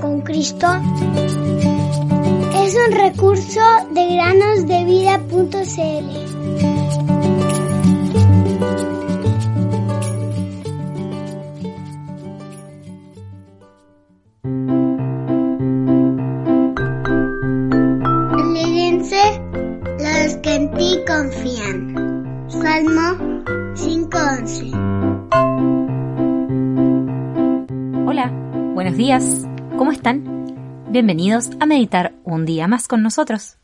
Con Cristo es un recurso de granosdevida.cl. Los que en ti confían. Salmo 5:11. Hola, buenos días, ¿cómo están? Bienvenidos a meditar un día más con nosotros.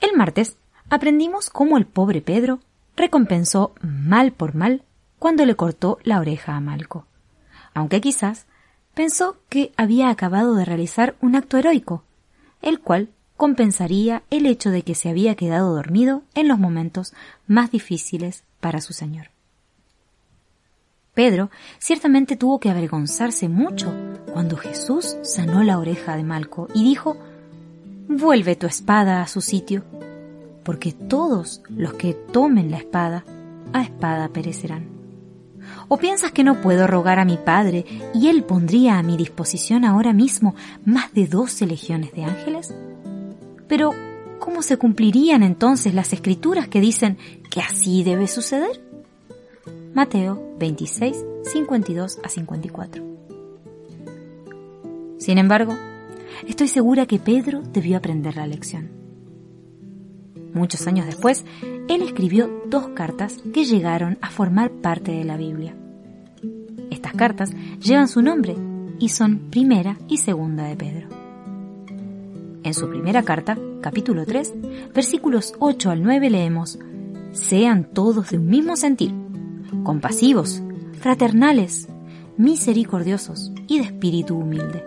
El martes aprendimos cómo el pobre Pedro recompensó mal por mal cuando le cortó la oreja a Malco, aunque quizás pensó que había acabado de realizar un acto heroico, el cual compensaría el hecho de que se había quedado dormido en los momentos más difíciles para su señor. Pedro ciertamente tuvo que avergonzarse mucho cuando Jesús sanó la oreja de Malco y dijo, Vuelve tu espada a su sitio, porque todos los que tomen la espada, a espada perecerán. ¿O piensas que no puedo rogar a mi Padre y Él pondría a mi disposición ahora mismo más de doce legiones de ángeles? Pero, ¿cómo se cumplirían entonces las escrituras que dicen que así debe suceder? Mateo 26, 52 a 54. Sin embargo, estoy segura que Pedro debió aprender la lección. Muchos años después, él escribió dos cartas que llegaron a formar parte de la Biblia. Estas cartas llevan su nombre y son primera y segunda de Pedro. En su primera carta, capítulo 3, versículos 8 al 9 leemos, Sean todos de un mismo sentir, compasivos, fraternales, misericordiosos y de espíritu humilde,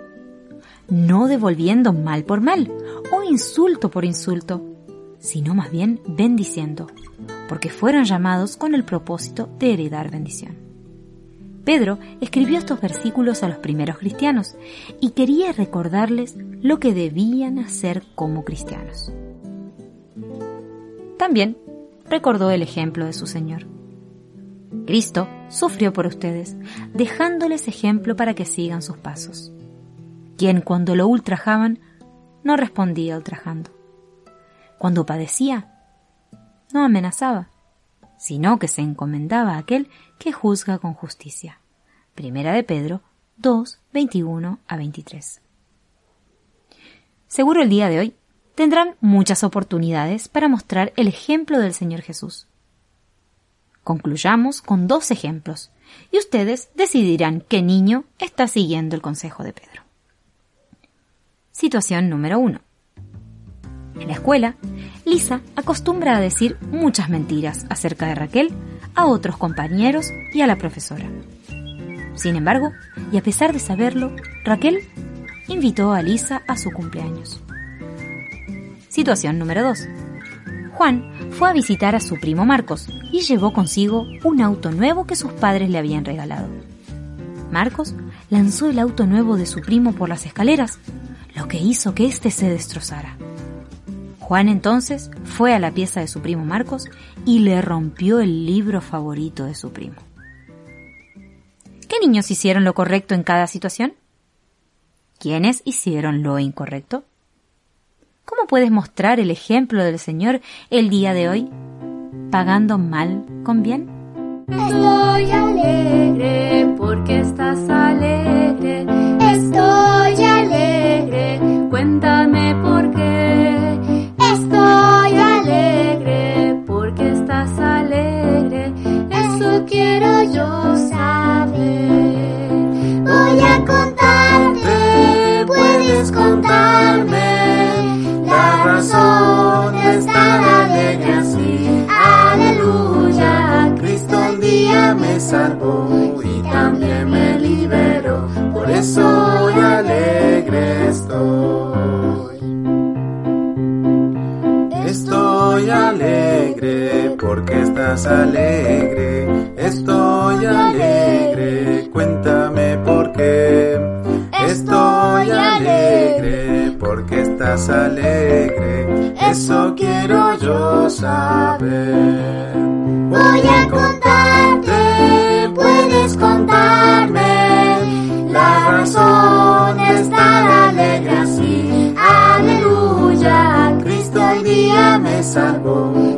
no devolviendo mal por mal o insulto por insulto, sino más bien bendiciendo, porque fueron llamados con el propósito de heredar bendición. Pedro escribió estos versículos a los primeros cristianos y quería recordarles lo que debían hacer como cristianos. También recordó el ejemplo de su Señor. Cristo sufrió por ustedes, dejándoles ejemplo para que sigan sus pasos. Quien cuando lo ultrajaban, no respondía ultrajando. Cuando padecía, no amenazaba, sino que se encomendaba a aquel que juzga con justicia. Primera de Pedro 2, 21 a 23. Seguro el día de hoy tendrán muchas oportunidades para mostrar el ejemplo del Señor Jesús. Concluyamos con dos ejemplos y ustedes decidirán qué niño está siguiendo el consejo de Pedro. Situación número 1. En la escuela, Lisa acostumbra a decir muchas mentiras acerca de Raquel a otros compañeros y a la profesora. Sin embargo, y a pesar de saberlo, Raquel invitó a Lisa a su cumpleaños. Situación número 2. Juan fue a visitar a su primo Marcos y llevó consigo un auto nuevo que sus padres le habían regalado. Marcos lanzó el auto nuevo de su primo por las escaleras, lo que hizo que éste se destrozara. Juan entonces fue a la pieza de su primo Marcos y le rompió el libro favorito de su primo. ¿Qué niños hicieron lo correcto en cada situación? ¿Quiénes hicieron lo incorrecto? ¿Cómo puedes mostrar el ejemplo del Señor el día de hoy? ¿Pagando mal con bien? Estoy alegre porque estás alegre. Estoy alegre, Cuéntame por qué. estoy alegre, Porque estás alegre. eso quiero yo saber. Salvó y también me liberó, por eso hoy alegre estoy. Estoy alegre porque estás alegre, estoy alegre, cuéntame por qué. Estoy alegre porque estás alegre, eso quiero yo saber. Voy a contarte, alegre